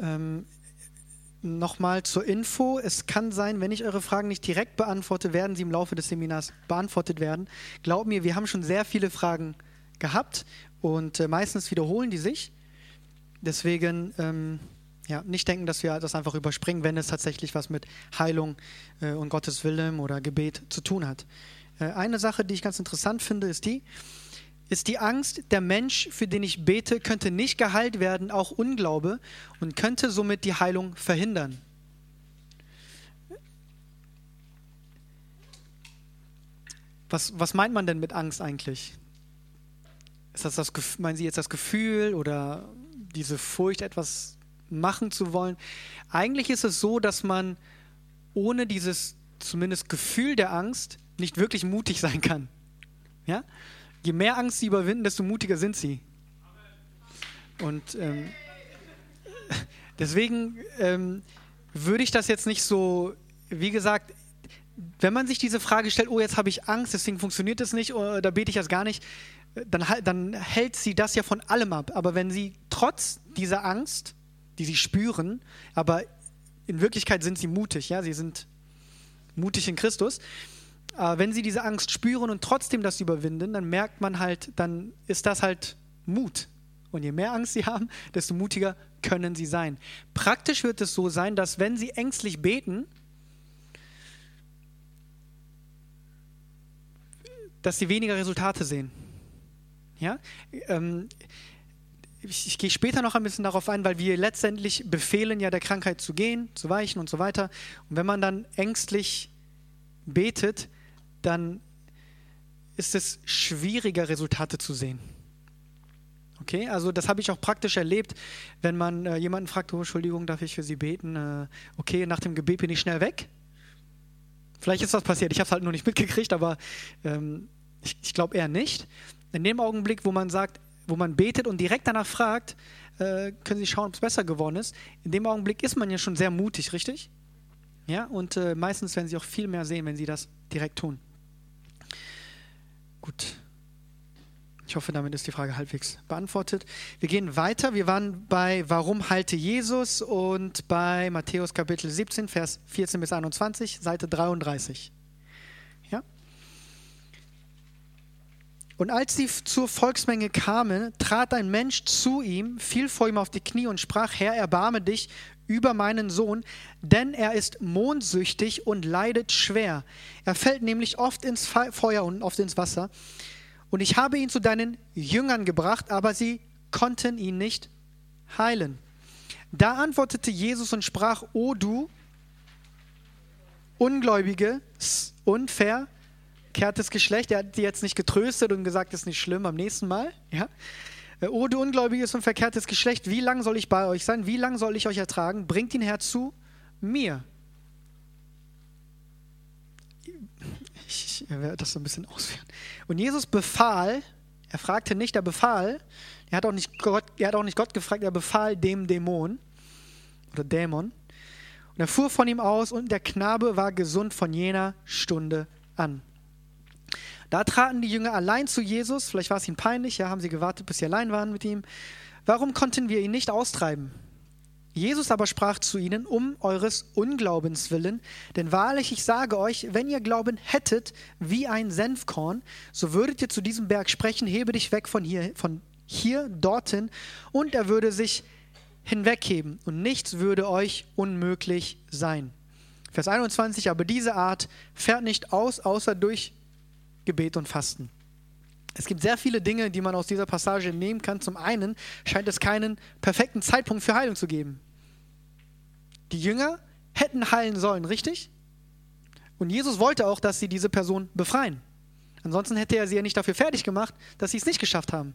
Ähm, Nochmal zur Info, es kann sein, wenn ich eure Fragen nicht direkt beantworte, werden sie im Laufe des Seminars beantwortet werden. Glaub mir, wir haben schon sehr viele Fragen gehabt und äh, meistens wiederholen die sich. Deswegen ähm, ja, nicht denken, dass wir das einfach überspringen, wenn es tatsächlich was mit Heilung äh, und Gottes Willen oder Gebet zu tun hat. Äh, eine Sache, die ich ganz interessant finde, ist die, ist die Angst, der Mensch, für den ich bete, könnte nicht geheilt werden, auch Unglaube und könnte somit die Heilung verhindern. Was, was meint man denn mit Angst eigentlich? Ist das das, meinen Sie jetzt das Gefühl oder diese Furcht, etwas machen zu wollen? Eigentlich ist es so, dass man ohne dieses zumindest Gefühl der Angst nicht wirklich mutig sein kann. Ja? Je mehr Angst sie überwinden, desto mutiger sind sie. Und ähm, deswegen ähm, würde ich das jetzt nicht so, wie gesagt, wenn man sich diese Frage stellt, oh, jetzt habe ich Angst, deswegen funktioniert das nicht, oder da bete ich das gar nicht, dann, dann hält sie das ja von allem ab. Aber wenn sie trotz dieser Angst, die sie spüren, aber in Wirklichkeit sind sie mutig, ja, sie sind mutig in Christus, äh, wenn sie diese Angst spüren und trotzdem das überwinden, dann merkt man halt, dann ist das halt Mut. Und je mehr Angst sie haben, desto mutiger können sie sein. Praktisch wird es so sein, dass wenn sie ängstlich beten, dass sie weniger Resultate sehen. Ja? Ähm, ich, ich, gehe später noch ein bisschen darauf ein, weil wir letztendlich befehlen ja der Krankheit zu gehen, zu weichen und so weiter. Und wenn man dann ängstlich betet, dann ist es schwieriger, Resultate zu sehen. Okay, also das habe ich auch praktisch erlebt, wenn man äh, jemanden fragt, oh, Entschuldigung, darf ich für Sie beten? Äh, okay, nach dem Gebet bin ich schnell weg. Vielleicht ist das passiert, ich habe es halt nur nicht mitgekriegt, aber ähm, ich, ich glaube eher nicht. In dem Augenblick, wo man sagt, wo man betet und direkt danach fragt, äh, können Sie schauen, ob es besser geworden ist. In dem Augenblick ist man ja schon sehr mutig, richtig? Ja, und äh, meistens werden Sie auch viel mehr sehen, wenn Sie das direkt tun. Gut. Ich hoffe, damit ist die Frage halbwegs beantwortet. Wir gehen weiter. Wir waren bei Warum halte Jesus und bei Matthäus Kapitel 17, Vers 14 bis 21, Seite 33. Ja? Und als sie zur Volksmenge kamen, trat ein Mensch zu ihm, fiel vor ihm auf die Knie und sprach: Herr, erbarme dich über meinen Sohn, denn er ist mondsüchtig und leidet schwer. Er fällt nämlich oft ins Feuer und oft ins Wasser. Und ich habe ihn zu deinen Jüngern gebracht, aber sie konnten ihn nicht heilen. Da antwortete Jesus und sprach, O du Ungläubige und verkehrtes Geschlecht. Er hat die jetzt nicht getröstet und gesagt, das ist nicht schlimm, am nächsten Mal. Ja? Äh, o du ungläubiges und verkehrtes Geschlecht, wie lang soll ich bei euch sein? Wie lang soll ich euch ertragen? Bringt ihn her zu mir. Ich werde das so ein bisschen ausführen. Und Jesus befahl, er fragte nicht, er befahl, er hat auch nicht Gott, er hat auch nicht Gott gefragt, er befahl dem Dämon oder Dämon. Und er fuhr von ihm aus und der Knabe war gesund von jener Stunde an. Da traten die Jünger allein zu Jesus. Vielleicht war es ihnen peinlich, ja, haben sie gewartet, bis sie allein waren mit ihm. Warum konnten wir ihn nicht austreiben? Jesus aber sprach zu ihnen, um eures Unglaubens willen, denn wahrlich ich sage euch, wenn ihr Glauben hättet wie ein Senfkorn, so würdet ihr zu diesem Berg sprechen, hebe dich weg von hier, von hier dorthin, und er würde sich hinwegheben, und nichts würde euch unmöglich sein. Vers 21, aber diese Art fährt nicht aus, außer durch Gebet und Fasten. Es gibt sehr viele Dinge, die man aus dieser Passage nehmen kann. Zum einen scheint es keinen perfekten Zeitpunkt für Heilung zu geben. Die Jünger hätten heilen sollen, richtig? Und Jesus wollte auch, dass sie diese Person befreien. Ansonsten hätte er sie ja nicht dafür fertig gemacht, dass sie es nicht geschafft haben.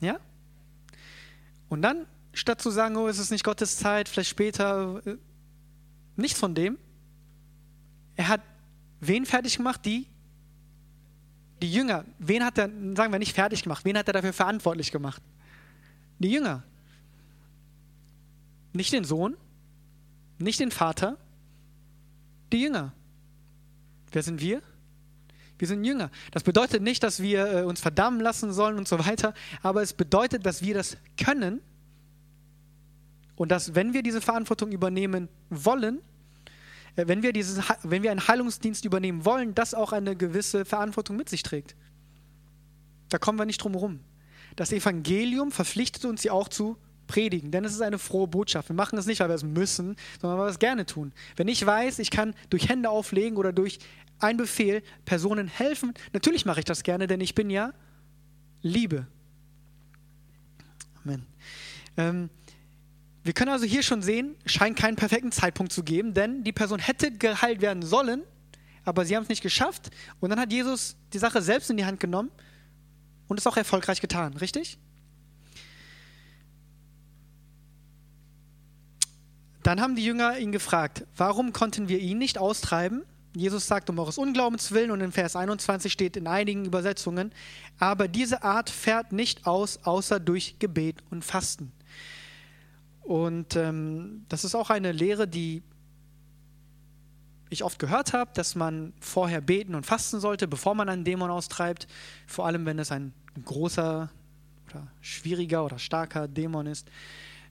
Ja? Und dann, statt zu sagen, oh, es ist nicht Gottes Zeit, vielleicht später, äh, nichts von dem. Er hat wen fertig gemacht? Die, die Jünger. Wen hat er, sagen wir nicht fertig gemacht, wen hat er dafür verantwortlich gemacht? Die Jünger. Nicht den Sohn, nicht den Vater, die Jünger. Wer sind wir? Wir sind Jünger. Das bedeutet nicht, dass wir äh, uns verdammen lassen sollen und so weiter, aber es bedeutet, dass wir das können, Und dass, wenn wir diese Verantwortung übernehmen wollen, wenn wir, dieses, wenn wir einen Heilungsdienst übernehmen wollen, das auch eine gewisse Verantwortung mit sich trägt. Da kommen wir nicht drum herum. Das Evangelium verpflichtet uns ja auch zu predigen, denn es ist eine frohe Botschaft. Wir machen es nicht, weil wir es müssen, sondern weil wir es gerne tun. Wenn ich weiß, ich kann durch Hände auflegen oder durch einen Befehl Personen helfen, natürlich mache ich das gerne, denn ich bin ja Liebe. Amen. Ähm, wir können also hier schon sehen, scheint keinen perfekten Zeitpunkt zu geben, denn die Person hätte geheilt werden sollen, aber sie haben es nicht geschafft. Und dann hat Jesus die Sache selbst in die Hand genommen und es auch erfolgreich getan, richtig? Dann haben die Jünger ihn gefragt, warum konnten wir ihn nicht austreiben? Jesus sagt, um eures Unglaubens willen und in Vers 21 steht in einigen Übersetzungen, aber diese Art fährt nicht aus, außer durch Gebet und Fasten. Und ähm, das ist auch eine Lehre, die ich oft gehört habe, dass man vorher beten und fasten sollte, bevor man einen Dämon austreibt. Vor allem, wenn es ein großer oder schwieriger oder starker Dämon ist.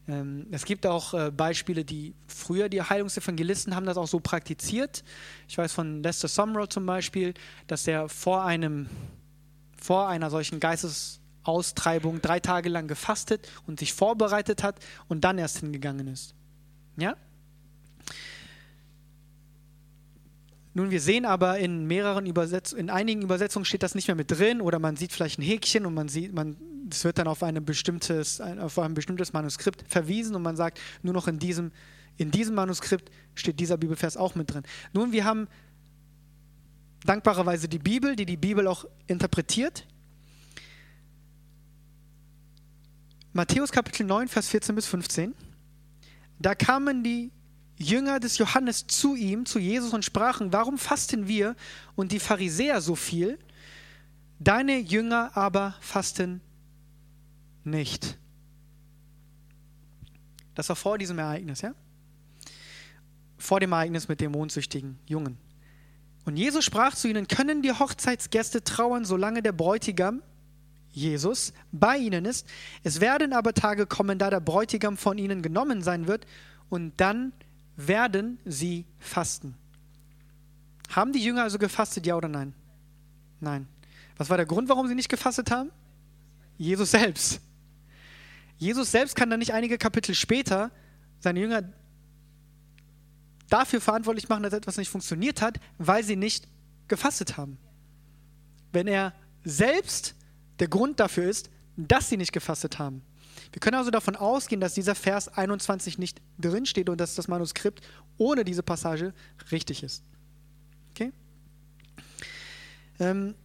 Ähm, es gibt auch äh, Beispiele, die früher die Heilungsevangelisten haben das auch so praktiziert. Ich weiß von Lester Sumrall zum Beispiel, dass er vor einem vor einer solchen Geistes Austreibung drei Tage lang gefastet und sich vorbereitet hat und dann erst hingegangen ist. Ja? Nun, wir sehen aber in mehreren Übersetzungen, in einigen Übersetzungen steht das nicht mehr mit drin oder man sieht vielleicht ein Häkchen und man sieht, man, es wird dann auf, eine bestimmtes, auf ein bestimmtes Manuskript verwiesen und man sagt, nur noch in diesem, in diesem Manuskript steht dieser Bibelvers auch mit drin. Nun, wir haben dankbarerweise die Bibel, die die Bibel auch interpretiert. Matthäus Kapitel 9, Vers 14 bis 15. Da kamen die Jünger des Johannes zu ihm, zu Jesus und sprachen, warum fasten wir und die Pharisäer so viel, deine Jünger aber fasten nicht. Das war vor diesem Ereignis, ja? Vor dem Ereignis mit dem mondsüchtigen Jungen. Und Jesus sprach zu ihnen, können die Hochzeitsgäste trauern, solange der Bräutigam Jesus, bei ihnen ist. Es werden aber Tage kommen, da der Bräutigam von ihnen genommen sein wird und dann werden sie fasten. Haben die Jünger also gefastet, ja oder nein? Nein. Was war der Grund, warum sie nicht gefastet haben? Jesus selbst. Jesus selbst kann dann nicht einige Kapitel später seine Jünger dafür verantwortlich machen, dass etwas nicht funktioniert hat, weil sie nicht gefastet haben. Wenn er selbst der Grund dafür ist, dass sie nicht gefastet haben. Wir können also davon ausgehen, dass dieser Vers 21 nicht drinsteht und dass das Manuskript ohne diese Passage richtig ist. Okay? Ähm,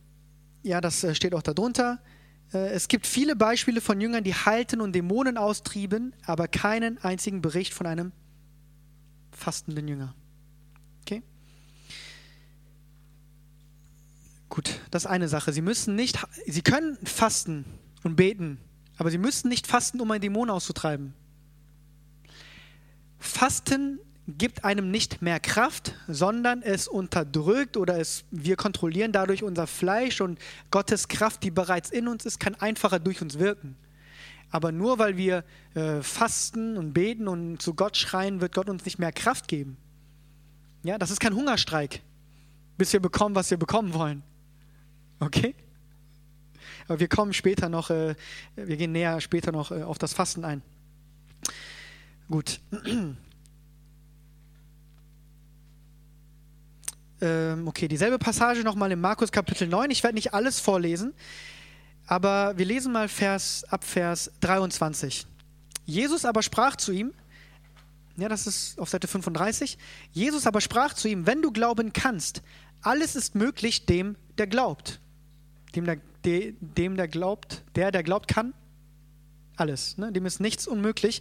ja, das äh, steht auch darunter. Äh, es gibt viele Beispiele von Jüngern, die halten und Dämonen austrieben, aber keinen einzigen Bericht von einem fastenden Jünger. Gut, das ist eine Sache. Sie müssen nicht, sie können fasten und beten, aber sie müssen nicht fasten, um einen Dämon auszutreiben. Fasten gibt einem nicht mehr Kraft, sondern es unterdrückt oder es, wir kontrollieren dadurch unser Fleisch und Gottes Kraft, die bereits in uns ist, kann einfacher durch uns wirken. Aber nur weil wir äh, fasten und beten und zu Gott schreien, wird Gott uns nicht mehr Kraft geben. Ja, das ist kein Hungerstreik, bis wir bekommen, was wir bekommen wollen. Okay? Aber wir kommen später noch, äh, wir gehen näher später noch äh, auf das Fasten ein. Gut. ähm, okay, dieselbe Passage nochmal in Markus Kapitel 9. Ich werde nicht alles vorlesen, aber wir lesen mal Vers, ab Vers 23. Jesus aber sprach zu ihm, ja, das ist auf Seite 35. Jesus aber sprach zu ihm, wenn du glauben kannst, alles ist möglich dem, der glaubt. Dem der, dem, der glaubt, der, der glaubt, kann alles. Ne? Dem ist nichts unmöglich.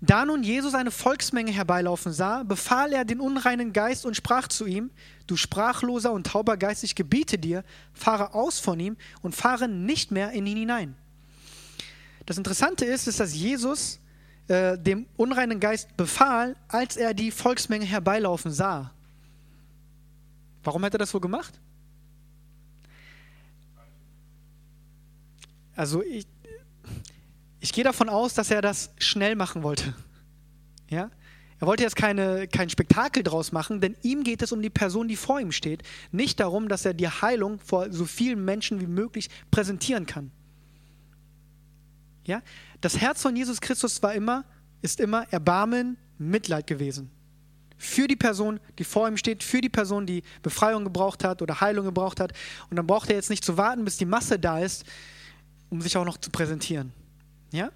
Da nun Jesus eine Volksmenge herbeilaufen sah, befahl er den unreinen Geist und sprach zu ihm: Du sprachloser und tauber Geist, ich gebiete dir, fahre aus von ihm und fahre nicht mehr in ihn hinein. Das Interessante ist, ist dass Jesus äh, dem unreinen Geist befahl, als er die Volksmenge herbeilaufen sah. Warum hat er das so gemacht? Also ich, ich gehe davon aus, dass er das schnell machen wollte. Ja? Er wollte jetzt keine, kein Spektakel draus machen, denn ihm geht es um die Person, die vor ihm steht. Nicht darum, dass er die Heilung vor so vielen Menschen wie möglich präsentieren kann. Ja? Das Herz von Jesus Christus war immer, ist immer Erbarmen, Mitleid gewesen. Für die Person, die vor ihm steht, für die Person, die Befreiung gebraucht hat oder Heilung gebraucht hat. Und dann braucht er jetzt nicht zu warten, bis die Masse da ist, um sich auch noch zu präsentieren. Ja?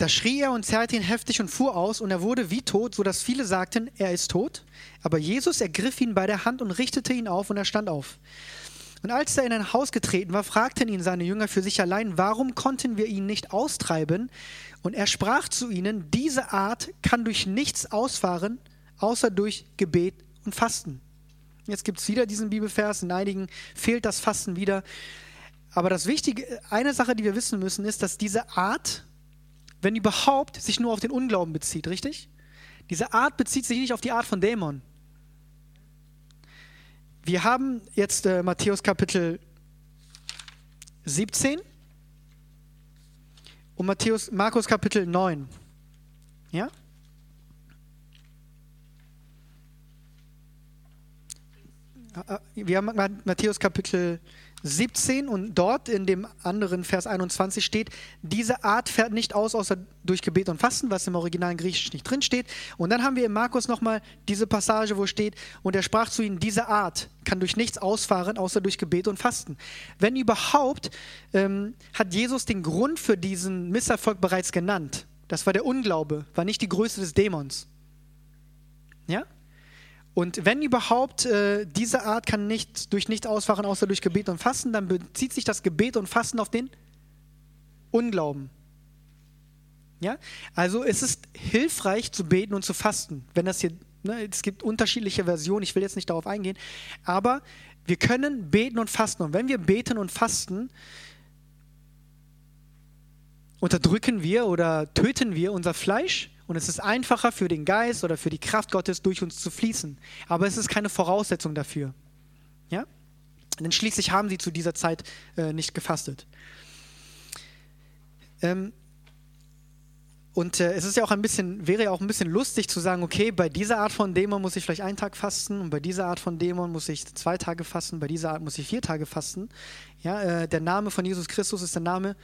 Da schrie er und zerrte ihn heftig und fuhr aus, und er wurde wie tot, so dass viele sagten, er ist tot. Aber Jesus ergriff ihn bei der Hand und richtete ihn auf, und er stand auf. Und als er in ein Haus getreten war, fragten ihn seine Jünger für sich allein, warum konnten wir ihn nicht austreiben? Und er sprach zu ihnen, diese Art kann durch nichts ausfahren, außer durch Gebet und Fasten. Jetzt gibt es wieder diesen Bibelvers, in einigen fehlt das Fasten wieder. Aber das Wichtige, eine Sache, die wir wissen müssen, ist, dass diese Art wenn überhaupt, sich nur auf den Unglauben bezieht, richtig? Diese Art bezieht sich nicht auf die Art von Dämon. Wir haben jetzt äh, Matthäus Kapitel 17 und Matthäus, Markus Kapitel 9. Ja? Äh, äh, wir haben Matthäus Kapitel 17 und dort in dem anderen Vers 21 steht, diese Art fährt nicht aus, außer durch Gebet und Fasten, was im originalen Griechisch nicht drin steht. Und dann haben wir in Markus nochmal diese Passage, wo steht, und er sprach zu ihnen, diese Art kann durch nichts ausfahren, außer durch Gebet und Fasten. Wenn überhaupt, ähm, hat Jesus den Grund für diesen Misserfolg bereits genannt. Das war der Unglaube, war nicht die Größe des Dämons. Ja? Und wenn überhaupt, äh, diese Art kann nicht durch nichts ausfahren, außer durch Gebet und Fasten, dann bezieht sich das Gebet und Fasten auf den Unglauben. Ja? Also es ist hilfreich zu beten und zu fasten. Wenn das hier, ne, es gibt unterschiedliche Versionen, ich will jetzt nicht darauf eingehen, aber wir können beten und fasten. Und wenn wir beten und fasten, unterdrücken wir oder töten wir unser Fleisch und es ist einfacher für den Geist oder für die Kraft Gottes durch uns zu fließen. Aber es ist keine Voraussetzung dafür. Ja? Denn schließlich haben sie zu dieser Zeit äh, nicht gefastet. Ähm, und äh, es ist ja auch ein bisschen, wäre ja auch ein bisschen lustig zu sagen, okay, bei dieser Art von Dämon muss ich vielleicht einen Tag fasten und bei dieser Art von Dämon muss ich zwei Tage fasten, bei dieser Art muss ich vier Tage fasten. Ja, äh, der Name von Jesus Christus ist der Name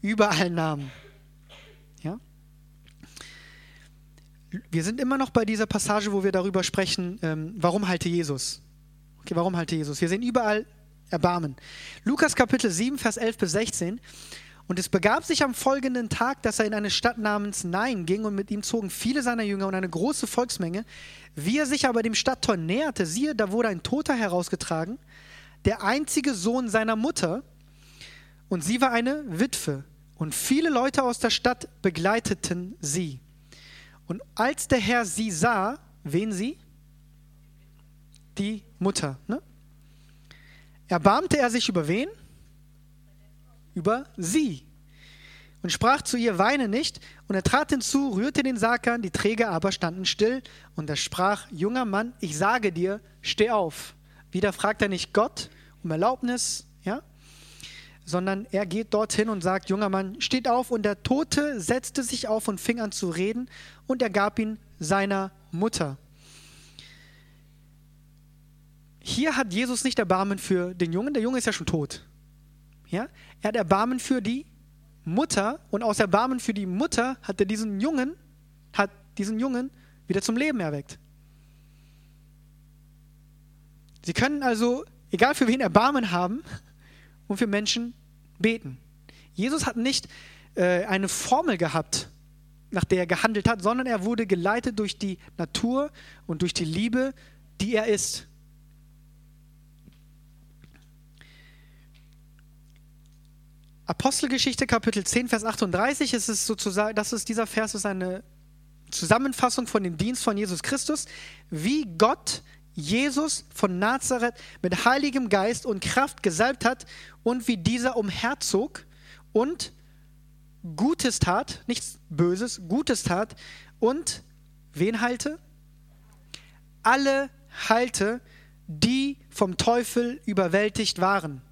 über allen Namen. Wir sind immer noch bei dieser Passage, wo wir darüber sprechen, ähm, warum halte Jesus? Okay, warum halte Jesus? Wir sehen überall Erbarmen. Lukas Kapitel 7, Vers 11 bis 16. Und es begab sich am folgenden Tag, dass er in eine Stadt namens Nein ging und mit ihm zogen viele seiner Jünger und eine große Volksmenge. Wie er sich aber dem Stadttor näherte, siehe, da wurde ein Toter herausgetragen, der einzige Sohn seiner Mutter. Und sie war eine Witwe. Und viele Leute aus der Stadt begleiteten sie. Und als der Herr sie sah, wen sie? Die Mutter. Ne? Erbarmte er sich über wen? Über sie. Und sprach zu ihr, weine nicht. Und er trat hinzu, rührte den Sarg an, die Träger aber standen still. Und er sprach, junger Mann, ich sage dir, steh auf. Wieder fragt er nicht Gott um Erlaubnis? Sondern er geht dorthin und sagt, junger Mann, steht auf. Und der Tote setzte sich auf und fing an zu reden und er gab ihn seiner Mutter. Hier hat Jesus nicht Erbarmen für den Jungen, der Junge ist ja schon tot. Ja? Er hat Erbarmen für die Mutter und aus Erbarmen für die Mutter hat er diesen Jungen, hat diesen Jungen wieder zum Leben erweckt. Sie können also, egal für wen Erbarmen haben, und für Menschen beten. Jesus hat nicht äh, eine Formel gehabt, nach der er gehandelt hat, sondern er wurde geleitet durch die Natur und durch die Liebe, die er ist. Apostelgeschichte Kapitel 10 Vers 38 ist es sozusagen, das ist dieser Vers ist eine Zusammenfassung von dem Dienst von Jesus Christus, wie Gott Jesus von Nazareth mit heiligem Geist und Kraft gesalbt hat und wie dieser umherzog und Gutes tat, nichts Böses, Gutes tat und wen heilte? Alle heilte, die vom Teufel überwältigt waren.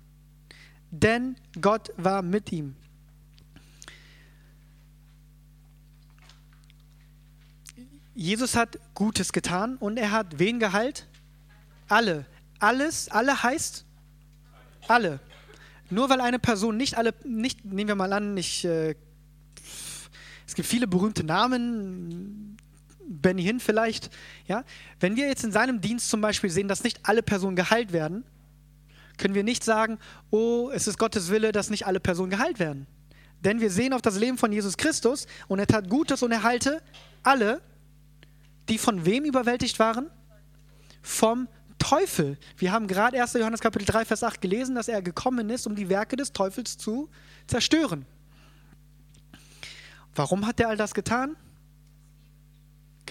Denn Gott war mit ihm. Jesus hat Gutes getan und er hat wen geheilt? Alle. Alles, alle heißt? Alle. Nur weil eine Person nicht alle, nicht, nehmen wir mal an, ich, äh, es gibt viele berühmte Namen, Benny Hinn vielleicht, ja. Wenn wir jetzt in seinem Dienst zum Beispiel sehen, dass nicht alle Personen geheilt werden, können wir nicht sagen, oh, es ist Gottes Wille, dass nicht alle Personen geheilt werden. Denn wir sehen auf das Leben von Jesus Christus und er tat Gutes und er heilte alle, die von wem überwältigt waren? Vom Teufel. Wir haben gerade 1. Johannes Kapitel 3, Vers 8 gelesen, dass er gekommen ist, um die Werke des Teufels zu zerstören. Warum hat er all das getan?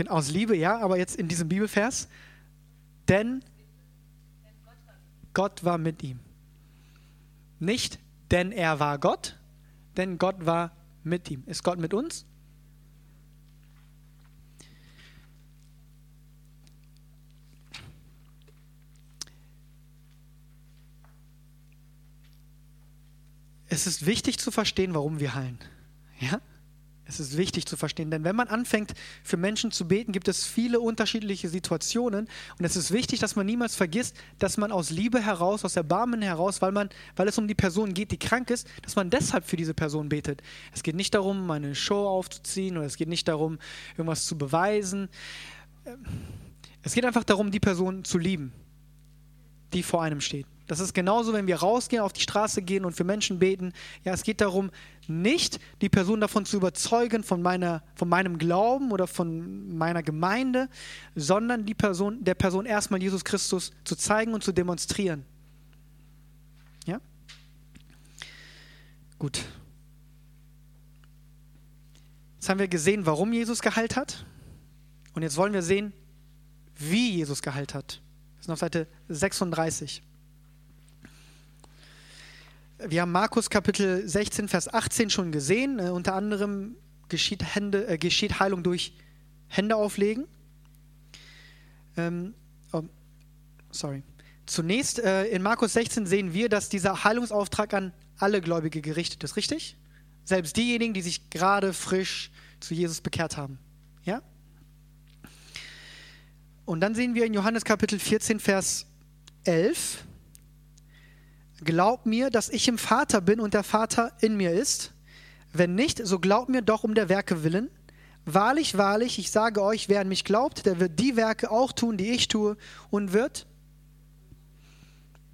Aus Liebe, ja, aber jetzt in diesem Bibelvers. Denn Gott war mit ihm. Nicht, denn er war Gott, denn Gott war mit ihm. Ist Gott mit uns? Es ist wichtig zu verstehen, warum wir heilen. Ja? Es ist wichtig zu verstehen, denn wenn man anfängt, für Menschen zu beten, gibt es viele unterschiedliche Situationen und es ist wichtig, dass man niemals vergisst, dass man aus Liebe heraus, aus Erbarmen heraus, weil, man, weil es um die Person geht, die krank ist, dass man deshalb für diese Person betet. Es geht nicht darum, eine Show aufzuziehen oder es geht nicht darum, irgendwas zu beweisen. Es geht einfach darum, die Person zu lieben, die vor einem steht. Das ist genauso, wenn wir rausgehen, auf die Straße gehen und für Menschen beten. Ja, es geht darum, nicht die Person davon zu überzeugen, von, meiner, von meinem Glauben oder von meiner Gemeinde, sondern die Person, der Person erstmal Jesus Christus zu zeigen und zu demonstrieren. Ja? Gut. Jetzt haben wir gesehen, warum Jesus geheilt hat. Und jetzt wollen wir sehen, wie Jesus geheilt hat. Das ist auf Seite 36. Wir haben Markus Kapitel 16, Vers 18 schon gesehen. Äh, unter anderem geschieht, Hände, äh, geschieht Heilung durch Hände auflegen. Ähm, oh, sorry. Zunächst äh, in Markus 16 sehen wir, dass dieser Heilungsauftrag an alle Gläubige gerichtet ist, richtig? Selbst diejenigen, die sich gerade frisch zu Jesus bekehrt haben. Ja? Und dann sehen wir in Johannes Kapitel 14, Vers 11, Glaub mir, dass ich im Vater bin und der Vater in mir ist. Wenn nicht, so glaubt mir doch um der Werke willen. Wahrlich, wahrlich, ich sage euch, wer an mich glaubt, der wird die Werke auch tun, die ich tue, und wird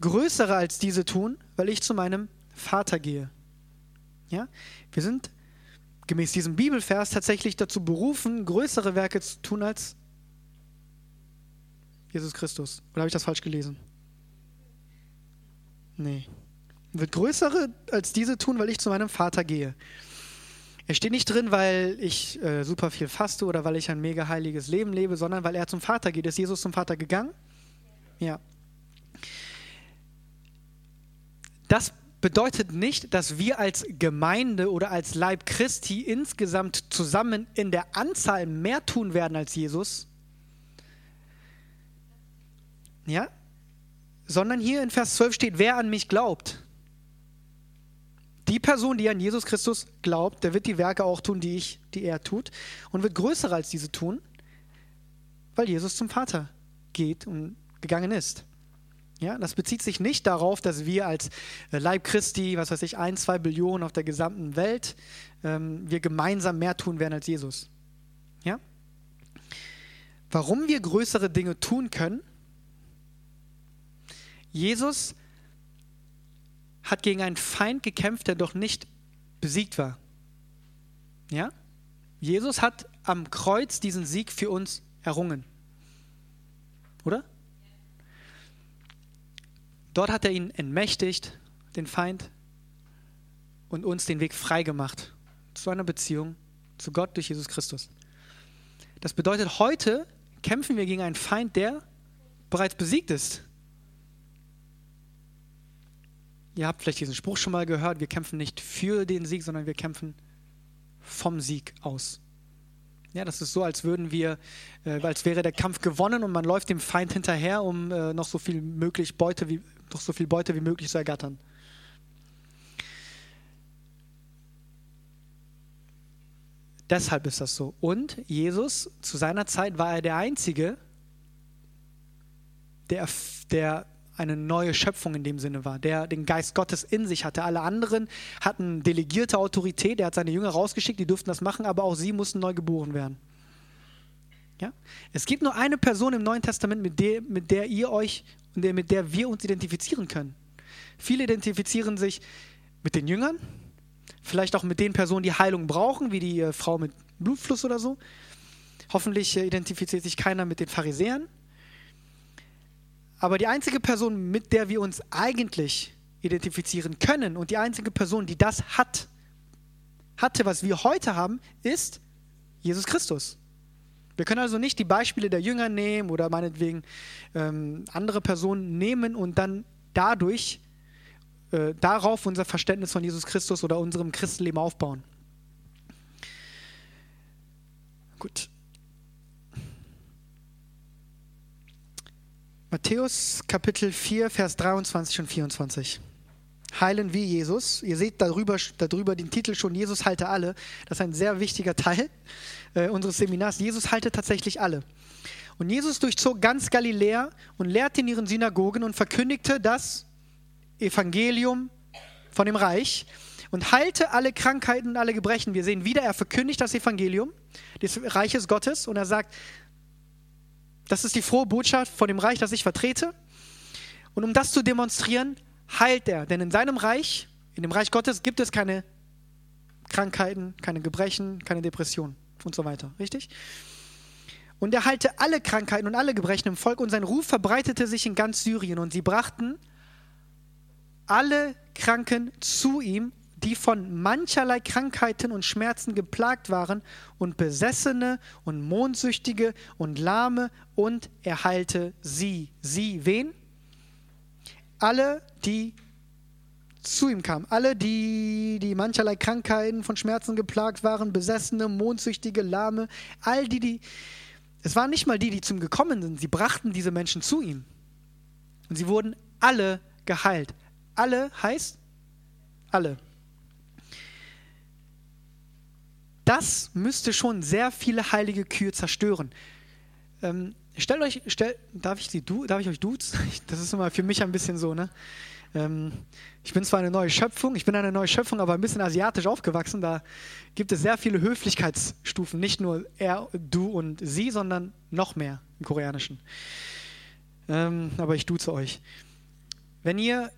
größere als diese tun, weil ich zu meinem Vater gehe. Ja? Wir sind gemäß diesem Bibelvers tatsächlich dazu berufen, größere Werke zu tun als Jesus Christus. Oder habe ich das falsch gelesen? Nee. Wird größere als diese tun, weil ich zu meinem Vater gehe. Er steht nicht drin, weil ich äh, super viel faste oder weil ich ein mega heiliges Leben lebe, sondern weil er zum Vater geht. Ist Jesus zum Vater gegangen? Ja. Das bedeutet nicht, dass wir als Gemeinde oder als Leib Christi insgesamt zusammen in der Anzahl mehr tun werden als Jesus. Ja? Sondern hier in Vers 12 steht, wer an mich glaubt. Die Person, die an Jesus Christus glaubt, der wird die Werke auch tun, die, ich, die er tut, und wird größer als diese tun, weil Jesus zum Vater geht und gegangen ist. Ja, das bezieht sich nicht darauf, dass wir als äh, Leib Christi, was weiß ich, ein, zwei Billionen auf der gesamten Welt, ähm, wir gemeinsam mehr tun werden als Jesus. Ja? Warum wir größere Dinge tun können, Jesus hat gegen einen Feind gekämpft, der doch nicht besiegt war. Ja? Jesus hat am Kreuz diesen Sieg für uns errungen. Oder? Dort hat er ihn entmächtigt, den Feind, und uns den Weg frei gemacht zu einer Beziehung zu Gott durch Jesus Christus. Das bedeutet, heute kämpfen wir gegen einen Feind, der bereits besiegt ist. Ihr habt vielleicht diesen Spruch schon mal gehört, wir kämpfen nicht für den Sieg, sondern wir kämpfen vom Sieg aus. Ja, das ist so, als würden wir, äh, als wäre der Kampf gewonnen und man läuft dem Feind hinterher, um äh, noch so viel möglich Beute wie, noch so viel Beute wie möglich zu ergattern. Deshalb ist das so. Und Jesus, zu seiner Zeit war er der Einzige, der, der eine neue Schöpfung in dem Sinne war, der den Geist Gottes in sich hatte. Alle anderen hatten delegierte Autorität, er hat seine Jünger rausgeschickt, die durften das machen, aber auch sie mussten neu geboren werden. Ja? Es gibt nur eine Person im Neuen Testament, mit der, mit der ihr euch mit der wir uns identifizieren können. Viele identifizieren sich mit den Jüngern, vielleicht auch mit den Personen, die Heilung brauchen, wie die äh, Frau mit Blutfluss oder so. Hoffentlich äh, identifiziert sich keiner mit den Pharisäern. Aber die einzige Person, mit der wir uns eigentlich identifizieren können und die einzige Person, die das hat, hatte, was wir heute haben, ist Jesus Christus. Wir können also nicht die Beispiele der Jünger nehmen oder meinetwegen ähm, andere Personen nehmen und dann dadurch äh, darauf unser Verständnis von Jesus Christus oder unserem Christenleben aufbauen. Gut. Matthäus Kapitel 4, Vers 23 und 24. Heilen wie Jesus. Ihr seht darüber, darüber den Titel schon, Jesus halte alle. Das ist ein sehr wichtiger Teil äh, unseres Seminars. Jesus halte tatsächlich alle. Und Jesus durchzog ganz Galiläa und lehrte in ihren Synagogen und verkündigte das Evangelium von dem Reich und heilte alle Krankheiten und alle Gebrechen. Wir sehen wieder, er verkündigt das Evangelium des Reiches Gottes und er sagt, das ist die frohe Botschaft von dem Reich, das ich vertrete. Und um das zu demonstrieren, heilt er. Denn in seinem Reich, in dem Reich Gottes, gibt es keine Krankheiten, keine Gebrechen, keine Depressionen und so weiter. Richtig? Und er heilte alle Krankheiten und alle Gebrechen im Volk und sein Ruf verbreitete sich in ganz Syrien. Und sie brachten alle Kranken zu ihm die von mancherlei Krankheiten und Schmerzen geplagt waren, und Besessene und Mondsüchtige und Lahme, und er heilte sie. Sie, wen? Alle, die zu ihm kamen. Alle, die, die mancherlei Krankheiten von Schmerzen geplagt waren, Besessene, Mondsüchtige, Lahme, all die, die. Es waren nicht mal die, die zum gekommen sind. Sie brachten diese Menschen zu ihm. Und sie wurden alle geheilt. Alle heißt alle. Das müsste schon sehr viele heilige Kühe zerstören. Ähm, stellt euch, stell, darf ich sie du, darf ich euch duzen? Das ist immer für mich ein bisschen so, ne? Ähm, ich bin zwar eine neue Schöpfung, ich bin eine neue Schöpfung, aber ein bisschen asiatisch aufgewachsen. Da gibt es sehr viele Höflichkeitsstufen, nicht nur er, du und sie, sondern noch mehr im Koreanischen. Ähm, aber ich duze euch. Wenn ihr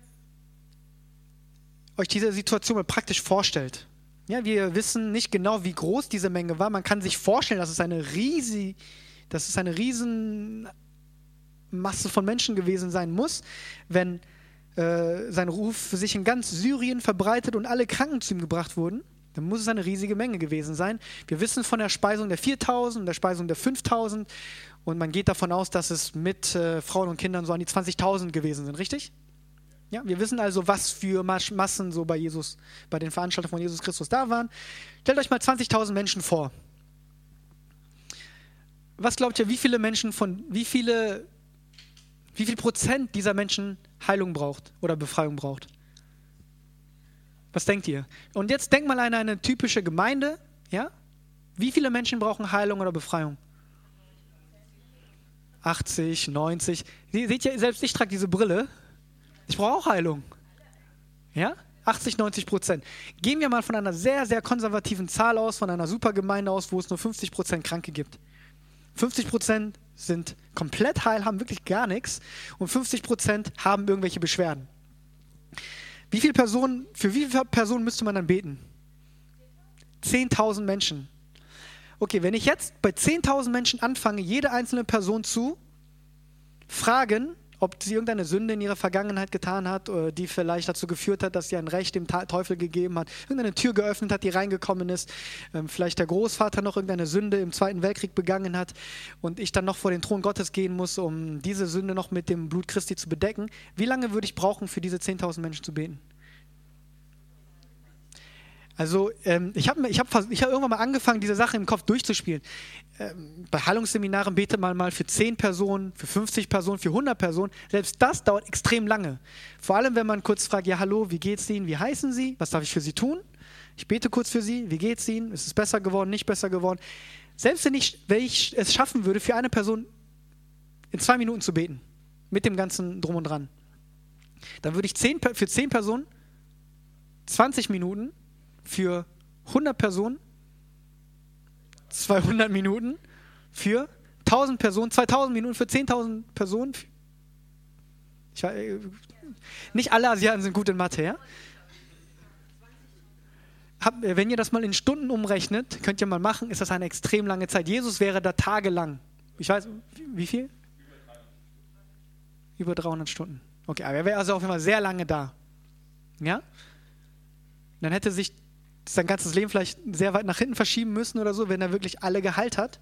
euch diese Situation mal praktisch vorstellt, ja, wir wissen nicht genau, wie groß diese Menge war. Man kann sich vorstellen, dass es eine riesige, dass es eine riesen Masse von Menschen gewesen sein muss, wenn äh, sein Ruf sich in ganz Syrien verbreitet und alle Kranken zu ihm gebracht wurden. Dann muss es eine riesige Menge gewesen sein. Wir wissen von der Speisung der 4000 und der Speisung der 5000 und man geht davon aus, dass es mit äh, Frauen und Kindern so an die 20.000 gewesen sind, richtig? Ja, wir wissen also, was für Massen so bei Jesus, bei den Veranstaltungen von Jesus Christus da waren. Stellt euch mal 20.000 Menschen vor. Was glaubt ihr, wie viele Menschen von, wie viele, wie viel Prozent dieser Menschen Heilung braucht oder Befreiung braucht? Was denkt ihr? Und jetzt denkt mal an eine typische Gemeinde, ja? Wie viele Menschen brauchen Heilung oder Befreiung? 80, 90. Seht ihr, selbst ich trage diese Brille ich brauche auch Heilung. Ja? 80, 90 Prozent. Gehen wir mal von einer sehr, sehr konservativen Zahl aus, von einer Supergemeinde aus, wo es nur 50 Prozent Kranke gibt. 50 Prozent sind komplett heil, haben wirklich gar nichts und 50 Prozent haben irgendwelche Beschwerden. Wie viele Personen, für wie viele Personen müsste man dann beten? 10.000 Menschen. Okay, wenn ich jetzt bei 10.000 Menschen anfange, jede einzelne Person zu fragen, ob sie irgendeine Sünde in ihrer Vergangenheit getan hat, äh, die vielleicht dazu geführt hat, dass sie ein Recht dem Teufel gegeben hat, irgendeine Tür geöffnet hat, die reingekommen ist, ähm, vielleicht der Großvater noch irgendeine Sünde im Zweiten Weltkrieg begangen hat und ich dann noch vor den Thron Gottes gehen muss, um diese Sünde noch mit dem Blut Christi zu bedecken. Wie lange würde ich brauchen, für diese 10.000 Menschen zu beten? Also ähm, ich habe ich hab, ich hab irgendwann mal angefangen, diese Sache im Kopf durchzuspielen. Ähm, bei Heilungsseminaren betet man mal für 10 Personen, für 50 Personen, für 100 Personen. Selbst das dauert extrem lange. Vor allem, wenn man kurz fragt, ja hallo, wie geht's Ihnen, wie heißen Sie, was darf ich für Sie tun? Ich bete kurz für Sie, wie geht's Ihnen, ist es besser geworden, nicht besser geworden? Selbst wenn ich, wenn ich es schaffen würde, für eine Person in zwei Minuten zu beten, mit dem ganzen Drum und Dran, dann würde ich zehn, für 10 Personen 20 Minuten für 100 Personen, 200 Minuten für 1000 Personen, 2000 Minuten für 10.000 Personen. Ich, äh, nicht alle Asiaten sind gut in Mathe, ja? Hab, äh, wenn ihr das mal in Stunden umrechnet, könnt ihr mal machen, ist das eine extrem lange Zeit. Jesus wäre da tagelang. Ich weiß, wie viel? Über 300 Stunden. Okay, aber er wäre also auf jeden Fall sehr lange da. Ja? Dann hätte sich sein ganzes Leben vielleicht sehr weit nach hinten verschieben müssen oder so, wenn er wirklich alle geheilt hat.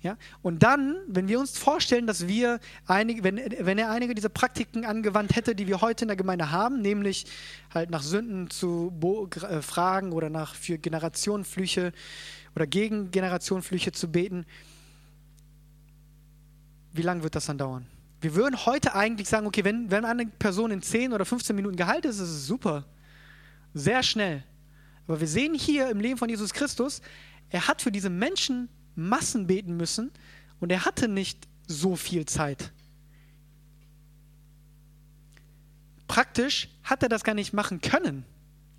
Ja? Und dann, wenn wir uns vorstellen, dass wir einige, wenn, wenn er einige dieser Praktiken angewandt hätte, die wir heute in der Gemeinde haben, nämlich halt nach Sünden zu äh, fragen oder nach für Generationenflüche oder gegen Generationenflüche zu beten, wie lange wird das dann dauern? Wir würden heute eigentlich sagen, okay, wenn, wenn eine Person in 10 oder 15 Minuten geheilt ist, ist es super. Sehr schnell. Aber wir sehen hier im Leben von Jesus Christus, er hat für diese Menschen Massen beten müssen und er hatte nicht so viel Zeit. Praktisch hat er das gar nicht machen können.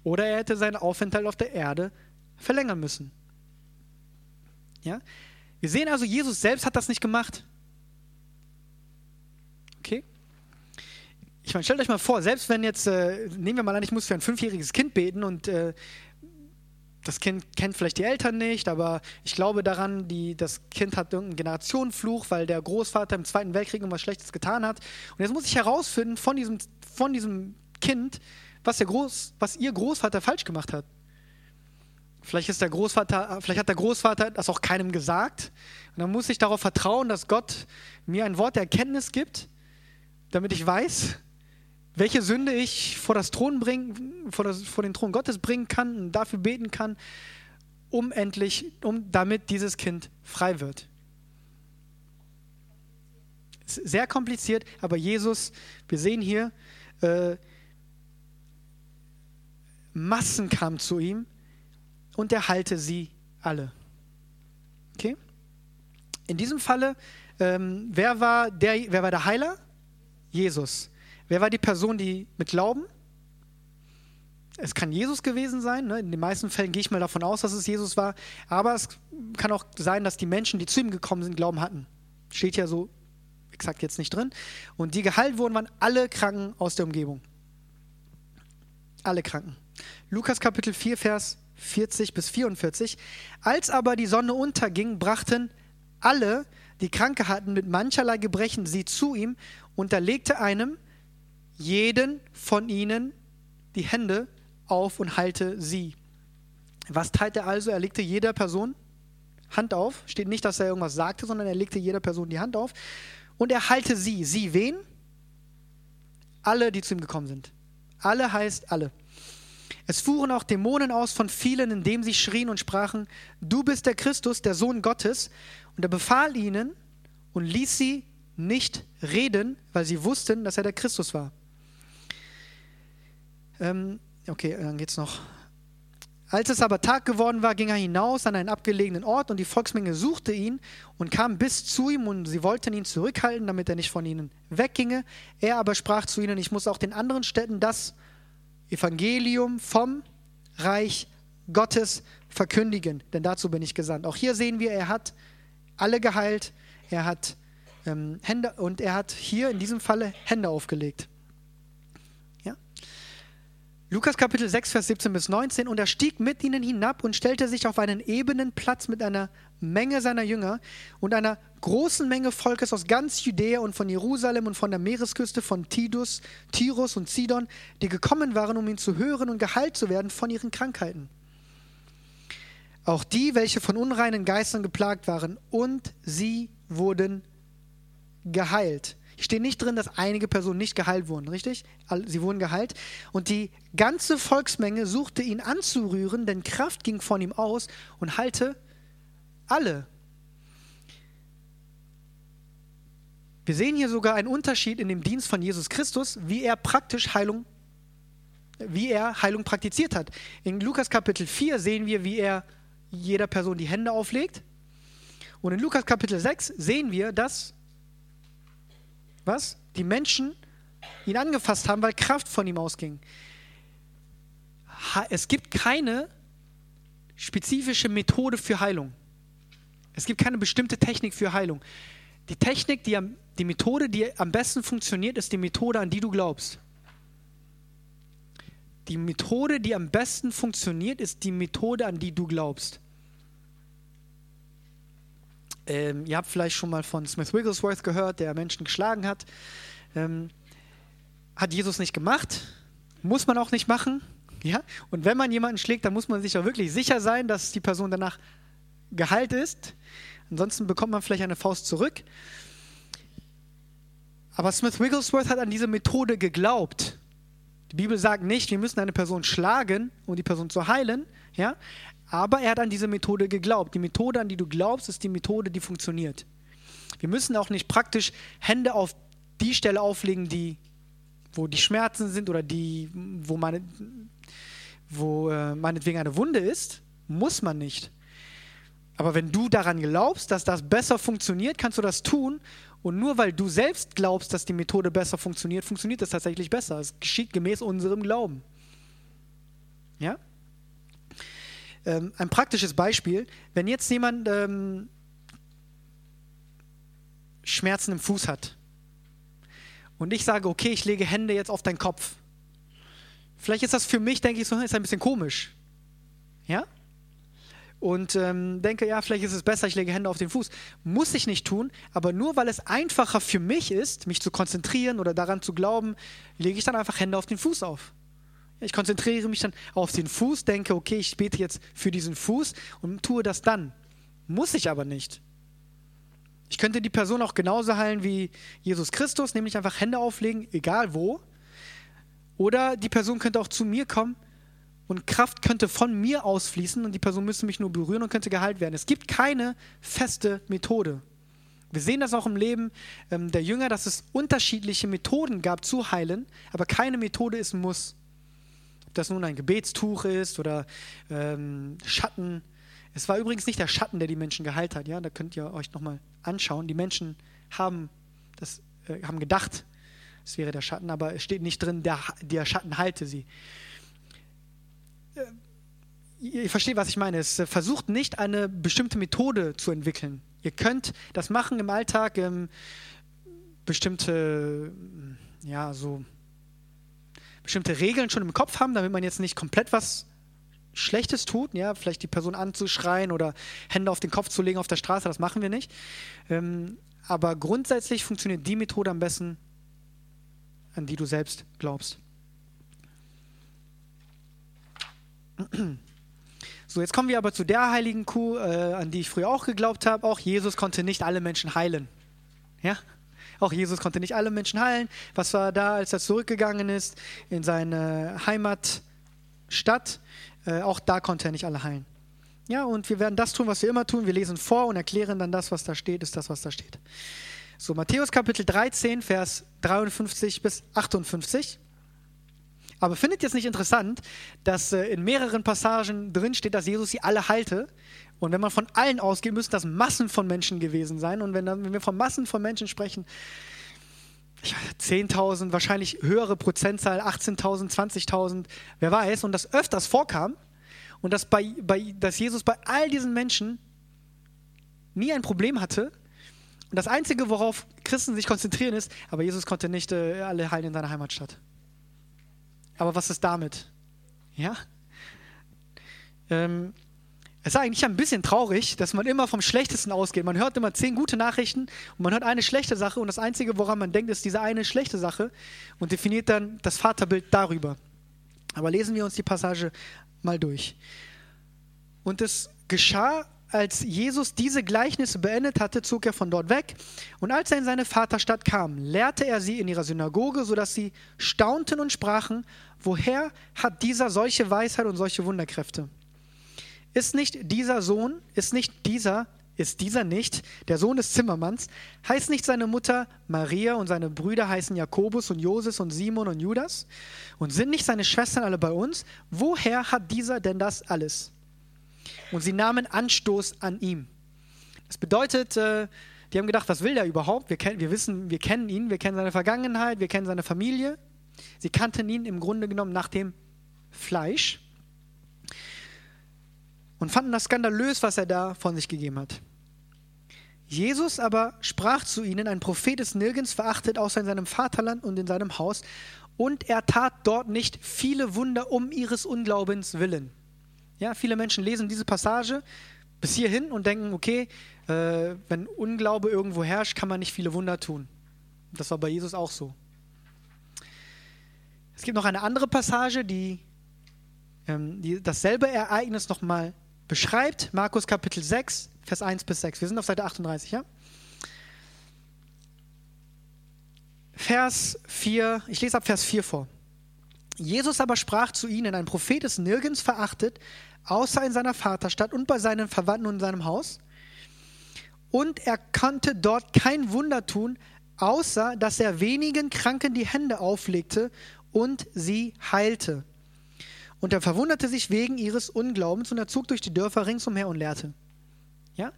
Oder er hätte seinen Aufenthalt auf der Erde verlängern müssen. Ja? Wir sehen also, Jesus selbst hat das nicht gemacht. Okay? Ich meine, stellt euch mal vor, selbst wenn jetzt, äh, nehmen wir mal an, ich muss für ein fünfjähriges Kind beten und äh, das Kind kennt vielleicht die Eltern nicht, aber ich glaube daran, die, das Kind hat irgendeinen Generationenfluch, weil der Großvater im Zweiten Weltkrieg irgendwas Schlechtes getan hat. Und jetzt muss ich herausfinden von diesem, von diesem Kind, was, der Groß, was ihr Großvater falsch gemacht hat. Vielleicht, ist der Großvater, vielleicht hat der Großvater das auch keinem gesagt. Und dann muss ich darauf vertrauen, dass Gott mir ein Wort der Erkenntnis gibt, damit ich weiß, welche Sünde ich vor, das Thron bringen, vor, das, vor den Thron Gottes bringen kann und dafür beten kann, um endlich, um damit dieses Kind frei wird. Sehr kompliziert, aber Jesus, wir sehen hier, äh, Massen kamen zu ihm und er heilte sie alle. Okay? In diesem Falle, ähm, wer, war der, wer war der Heiler? Jesus. Wer war die Person, die mit Glauben? Es kann Jesus gewesen sein. Ne? In den meisten Fällen gehe ich mal davon aus, dass es Jesus war. Aber es kann auch sein, dass die Menschen, die zu ihm gekommen sind, Glauben hatten. Steht ja so exakt jetzt nicht drin. Und die geheilt wurden, waren alle Kranken aus der Umgebung. Alle Kranken. Lukas Kapitel 4, Vers 40 bis 44. Als aber die Sonne unterging, brachten alle, die Kranke hatten, mit mancherlei Gebrechen sie zu ihm und er legte einem, jeden von ihnen die Hände auf und halte sie. Was teilt er also? Er legte jeder Person Hand auf. Steht nicht, dass er irgendwas sagte, sondern er legte jeder Person die Hand auf. Und er halte sie. Sie wen? Alle, die zu ihm gekommen sind. Alle heißt alle. Es fuhren auch Dämonen aus von vielen, indem sie schrien und sprachen, du bist der Christus, der Sohn Gottes. Und er befahl ihnen und ließ sie nicht reden, weil sie wussten, dass er der Christus war. Ähm, okay, dann geht's noch. Als es aber Tag geworden war, ging er hinaus an einen abgelegenen Ort und die Volksmenge suchte ihn und kam bis zu ihm und sie wollten ihn zurückhalten, damit er nicht von ihnen wegginge. Er aber sprach zu ihnen, ich muss auch den anderen Städten das Evangelium vom Reich Gottes verkündigen, denn dazu bin ich gesandt. Auch hier sehen wir, er hat alle geheilt, er hat ähm, Hände und er hat hier in diesem Falle Hände aufgelegt. Lukas Kapitel 6, Vers 17 bis 19. Und er stieg mit ihnen hinab und stellte sich auf einen ebenen Platz mit einer Menge seiner Jünger und einer großen Menge Volkes aus ganz Judäa und von Jerusalem und von der Meeresküste von Tidus, Tirus und Sidon, die gekommen waren, um ihn zu hören und geheilt zu werden von ihren Krankheiten. Auch die, welche von unreinen Geistern geplagt waren, und sie wurden geheilt. Steht nicht drin, dass einige Personen nicht geheilt wurden, richtig? Sie wurden geheilt. Und die ganze Volksmenge suchte ihn anzurühren, denn Kraft ging von ihm aus und heilte alle. Wir sehen hier sogar einen Unterschied in dem Dienst von Jesus Christus, wie er praktisch Heilung, wie er Heilung praktiziert hat. In Lukas Kapitel 4 sehen wir, wie er jeder Person die Hände auflegt. Und in Lukas Kapitel 6 sehen wir, dass was? Die Menschen ihn angefasst haben, weil Kraft von ihm ausging. Es gibt keine spezifische Methode für Heilung. Es gibt keine bestimmte Technik für Heilung. Die Technik, die, die Methode, die am besten funktioniert, ist die Methode, an die du glaubst. Die Methode, die am besten funktioniert, ist die Methode, an die du glaubst. Ähm, ihr habt vielleicht schon mal von Smith Wigglesworth gehört, der Menschen geschlagen hat. Ähm, hat Jesus nicht gemacht, muss man auch nicht machen. Ja? Und wenn man jemanden schlägt, dann muss man sich auch wirklich sicher sein, dass die Person danach geheilt ist. Ansonsten bekommt man vielleicht eine Faust zurück. Aber Smith Wigglesworth hat an diese Methode geglaubt. Die Bibel sagt nicht, wir müssen eine Person schlagen, um die Person zu heilen. Ja? Aber er hat an diese Methode geglaubt. Die Methode, an die du glaubst, ist die Methode, die funktioniert. Wir müssen auch nicht praktisch Hände auf die Stelle auflegen, die, wo die Schmerzen sind oder die, wo, meine, wo äh, meinetwegen eine Wunde ist. Muss man nicht. Aber wenn du daran glaubst, dass das besser funktioniert, kannst du das tun. Und nur weil du selbst glaubst, dass die Methode besser funktioniert, funktioniert es tatsächlich besser. Es geschieht gemäß unserem Glauben. Ja? Ähm, ein praktisches Beispiel, wenn jetzt jemand ähm, Schmerzen im Fuß hat und ich sage, okay, ich lege Hände jetzt auf deinen Kopf. Vielleicht ist das für mich, denke ich, so, ist ein bisschen komisch. Ja? Und ähm, denke, ja, vielleicht ist es besser, ich lege Hände auf den Fuß. Muss ich nicht tun, aber nur weil es einfacher für mich ist, mich zu konzentrieren oder daran zu glauben, lege ich dann einfach Hände auf den Fuß auf. Ich konzentriere mich dann auf den Fuß, denke, okay, ich bete jetzt für diesen Fuß und tue das dann. Muss ich aber nicht. Ich könnte die Person auch genauso heilen wie Jesus Christus, nämlich einfach Hände auflegen, egal wo. Oder die Person könnte auch zu mir kommen und Kraft könnte von mir ausfließen und die Person müsste mich nur berühren und könnte geheilt werden. Es gibt keine feste Methode. Wir sehen das auch im Leben ähm, der Jünger, dass es unterschiedliche Methoden gab zu heilen, aber keine Methode ist ein Muss. Ob das nun ein Gebetstuch ist oder ähm, Schatten. Es war übrigens nicht der Schatten, der die Menschen geheilt hat. Ja, da könnt ihr euch nochmal anschauen. Die Menschen haben, das, äh, haben gedacht, es wäre der Schatten, aber es steht nicht drin, der, der Schatten heilte sie. Äh, ihr versteht, was ich meine. Es äh, versucht nicht, eine bestimmte Methode zu entwickeln. Ihr könnt das machen im Alltag, ähm, bestimmte, ja, so bestimmte Regeln schon im Kopf haben, damit man jetzt nicht komplett was Schlechtes tut, ja, vielleicht die Person anzuschreien oder Hände auf den Kopf zu legen auf der Straße, das machen wir nicht. Ähm, aber grundsätzlich funktioniert die Methode am besten, an die du selbst glaubst. So, jetzt kommen wir aber zu der heiligen Kuh, äh, an die ich früher auch geglaubt habe. Auch Jesus konnte nicht alle Menschen heilen. Ja? Auch Jesus konnte nicht alle Menschen heilen. Was war da, als er zurückgegangen ist in seine Heimatstadt? Äh, auch da konnte er nicht alle heilen. Ja, und wir werden das tun, was wir immer tun. Wir lesen vor und erklären dann das, was da steht, ist das, was da steht. So, Matthäus Kapitel 13, Vers 53 bis 58. Aber findet jetzt nicht interessant, dass äh, in mehreren Passagen drin steht, dass Jesus sie alle heilte und wenn man von allen ausgeht, müssen das Massen von Menschen gewesen sein. Und wenn, wenn wir von Massen von Menschen sprechen, 10.000, wahrscheinlich höhere Prozentzahl, 18.000, 20.000, wer weiß, und das öfters vorkam und dass, bei, bei, dass Jesus bei all diesen Menschen nie ein Problem hatte. Und das Einzige, worauf Christen sich konzentrieren, ist, aber Jesus konnte nicht äh, alle heilen in seiner Heimatstadt. Aber was ist damit? Ja? Ähm, es ist eigentlich ein bisschen traurig, dass man immer vom Schlechtesten ausgeht. Man hört immer zehn gute Nachrichten und man hört eine schlechte Sache und das Einzige, woran man denkt, ist diese eine schlechte Sache und definiert dann das Vaterbild darüber. Aber lesen wir uns die Passage mal durch. Und es geschah als Jesus diese Gleichnisse beendet hatte, zog er von dort weg. Und als er in seine Vaterstadt kam, lehrte er sie in ihrer Synagoge, sodass sie staunten und sprachen, woher hat dieser solche Weisheit und solche Wunderkräfte? Ist nicht dieser Sohn, ist nicht dieser, ist dieser nicht der Sohn des Zimmermanns? Heißt nicht seine Mutter Maria und seine Brüder heißen Jakobus und Joses und Simon und Judas? Und sind nicht seine Schwestern alle bei uns? Woher hat dieser denn das alles? Und sie nahmen Anstoß an ihm. Das bedeutet, äh, die haben gedacht, was will der überhaupt? Wir, kennen, wir wissen, wir kennen ihn, wir kennen seine Vergangenheit, wir kennen seine Familie. Sie kannten ihn im Grunde genommen nach dem Fleisch und fanden das skandalös, was er da von sich gegeben hat. Jesus aber sprach zu ihnen, ein Prophet ist nirgends verachtet, außer in seinem Vaterland und in seinem Haus, und er tat dort nicht viele Wunder um ihres Unglaubens willen. Ja, viele Menschen lesen diese Passage bis hierhin und denken, okay, äh, wenn Unglaube irgendwo herrscht, kann man nicht viele Wunder tun. Das war bei Jesus auch so. Es gibt noch eine andere Passage, die, ähm, die dasselbe Ereignis nochmal beschreibt. Markus Kapitel 6, Vers 1 bis 6. Wir sind auf Seite 38, ja? Vers 4, ich lese ab Vers 4 vor. Jesus aber sprach zu ihnen, ein Prophet ist nirgends verachtet, außer in seiner Vaterstadt und bei seinen Verwandten und in seinem Haus. Und er konnte dort kein Wunder tun, außer dass er wenigen Kranken die Hände auflegte und sie heilte. Und er verwunderte sich wegen ihres Unglaubens und er zog durch die Dörfer ringsumher und lehrte. Ja?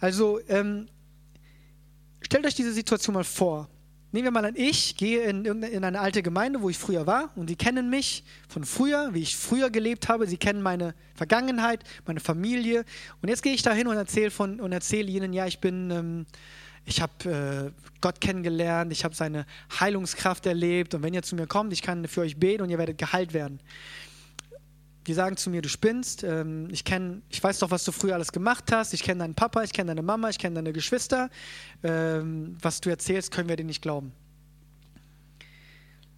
Also, ähm, stellt euch diese Situation mal vor. Nehmen wir mal an, ich gehe in, in eine alte Gemeinde, wo ich früher war, und sie kennen mich von früher, wie ich früher gelebt habe. Sie kennen meine Vergangenheit, meine Familie. Und jetzt gehe ich da hin und erzähle und erzähle ihnen, ja, ich bin, ähm, ich habe äh, Gott kennengelernt, ich habe seine Heilungskraft erlebt. Und wenn ihr zu mir kommt, ich kann für euch beten und ihr werdet geheilt werden. Die sagen zu mir, du spinnst, ähm, ich, kenn, ich weiß doch, was du früher alles gemacht hast, ich kenne deinen Papa, ich kenne deine Mama, ich kenne deine Geschwister, ähm, was du erzählst, können wir dir nicht glauben.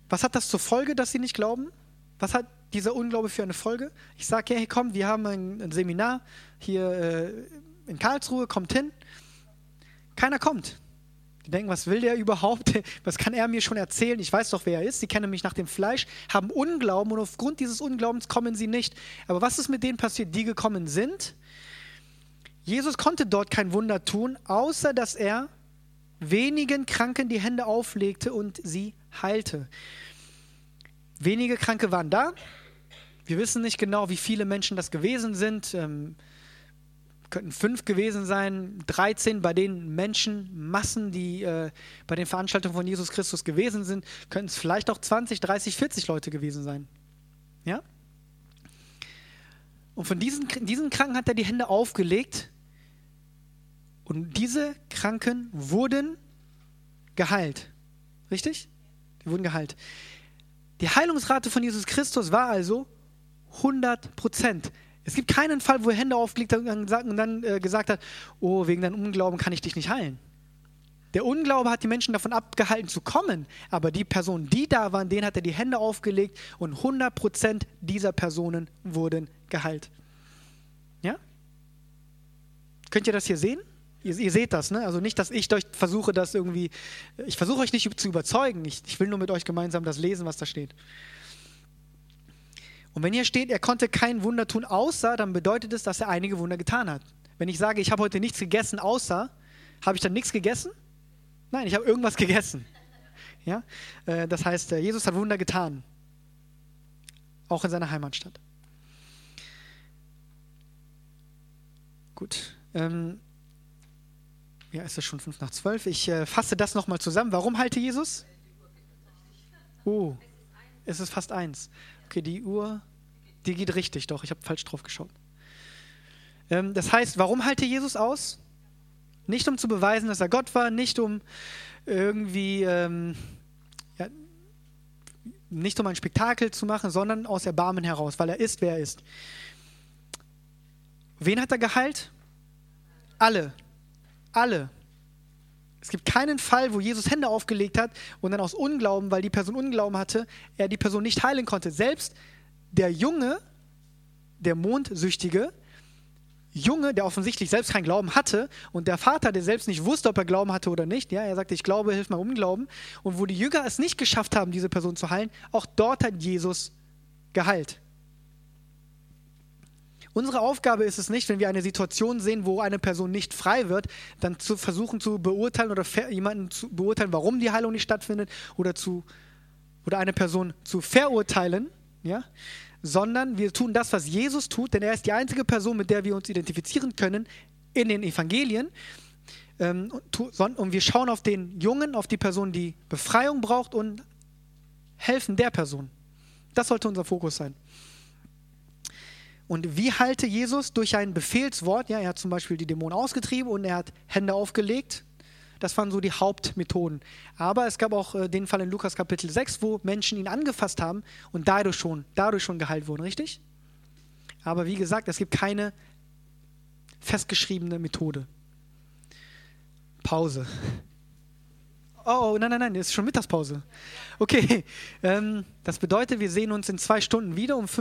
Was hat das zur Folge, dass sie nicht glauben? Was hat dieser Unglaube für eine Folge? Ich sage, hey, komm, wir haben ein, ein Seminar hier äh, in Karlsruhe, kommt hin. Keiner kommt. Die denken, was will der überhaupt? Was kann er mir schon erzählen? Ich weiß doch, wer er ist. Sie kennen mich nach dem Fleisch, haben Unglauben und aufgrund dieses Unglaubens kommen sie nicht. Aber was ist mit denen passiert, die gekommen sind? Jesus konnte dort kein Wunder tun, außer dass er wenigen Kranken die Hände auflegte und sie heilte. Wenige Kranke waren da. Wir wissen nicht genau, wie viele Menschen das gewesen sind. Ähm, könnten fünf gewesen sein, 13 bei den Menschenmassen, die äh, bei den Veranstaltungen von Jesus Christus gewesen sind, könnten es vielleicht auch 20, 30, 40 Leute gewesen sein. Ja? Und von diesen, diesen Kranken hat er die Hände aufgelegt und diese Kranken wurden geheilt. Richtig? Die wurden geheilt. Die Heilungsrate von Jesus Christus war also 100 Prozent. Es gibt keinen Fall, wo er Hände aufgelegt hat und dann äh, gesagt hat, oh, wegen deinem Unglauben kann ich dich nicht heilen. Der Unglaube hat die Menschen davon abgehalten zu kommen, aber die Personen, die da waren, denen hat er die Hände aufgelegt und 100% dieser Personen wurden geheilt. Ja? Könnt ihr das hier sehen? Ihr, ihr, seht das, ne? Also nicht, dass ich euch versuche, das irgendwie, ich versuche euch nicht zu überzeugen. Ich, ich will nur mit euch gemeinsam das lesen, was da steht. Und wenn hier steht, er konnte kein Wunder tun, außer, dann bedeutet es, dass er einige Wunder getan hat. Wenn ich sage, ich habe heute nichts gegessen, außer, habe ich dann nichts gegessen? Nein, ich habe irgendwas gegessen. Ja? Äh, das heißt, äh, Jesus hat Wunder getan. Auch in seiner Heimatstadt. Gut. Ähm, ja, ist es schon fünf nach zwölf. Ich äh, fasse das nochmal zusammen. Warum halte Jesus? Oh, es ist fast eins. Okay, die Uhr, die geht richtig, doch, ich habe falsch drauf geschaut. Ähm, das heißt, warum halte Jesus aus? Nicht um zu beweisen, dass er Gott war, nicht um irgendwie, ähm, ja, nicht um ein Spektakel zu machen, sondern aus Erbarmen heraus, weil er ist, wer er ist. Wen hat er geheilt? Alle. Alle. Es gibt keinen Fall, wo Jesus Hände aufgelegt hat und dann aus Unglauben, weil die Person Unglauben hatte, er die Person nicht heilen konnte. Selbst der Junge, der Mondsüchtige, Junge, der offensichtlich selbst keinen Glauben hatte und der Vater, der selbst nicht wusste, ob er Glauben hatte oder nicht, ja, er sagte, ich glaube, hilf mal Unglauben. Und wo die Jünger es nicht geschafft haben, diese Person zu heilen, auch dort hat Jesus geheilt. Unsere Aufgabe ist es nicht, wenn wir eine Situation sehen, wo eine Person nicht frei wird, dann zu versuchen zu beurteilen oder jemanden zu beurteilen, warum die Heilung nicht stattfindet oder zu oder eine Person zu verurteilen, ja, sondern wir tun das, was Jesus tut, denn er ist die einzige Person, mit der wir uns identifizieren können in den Evangelien. Ähm, und wir schauen auf den Jungen, auf die Person, die Befreiung braucht und helfen der Person. Das sollte unser Fokus sein. Und wie halte Jesus durch ein Befehlswort? Ja, er hat zum Beispiel die Dämonen ausgetrieben und er hat Hände aufgelegt. Das waren so die Hauptmethoden. Aber es gab auch äh, den Fall in Lukas Kapitel 6, wo Menschen ihn angefasst haben und dadurch schon, dadurch schon geheilt wurden, richtig? Aber wie gesagt, es gibt keine festgeschriebene Methode. Pause. Oh, oh nein, nein, nein, es ist schon Mittagspause. Okay, ähm, das bedeutet, wir sehen uns in zwei Stunden wieder um 15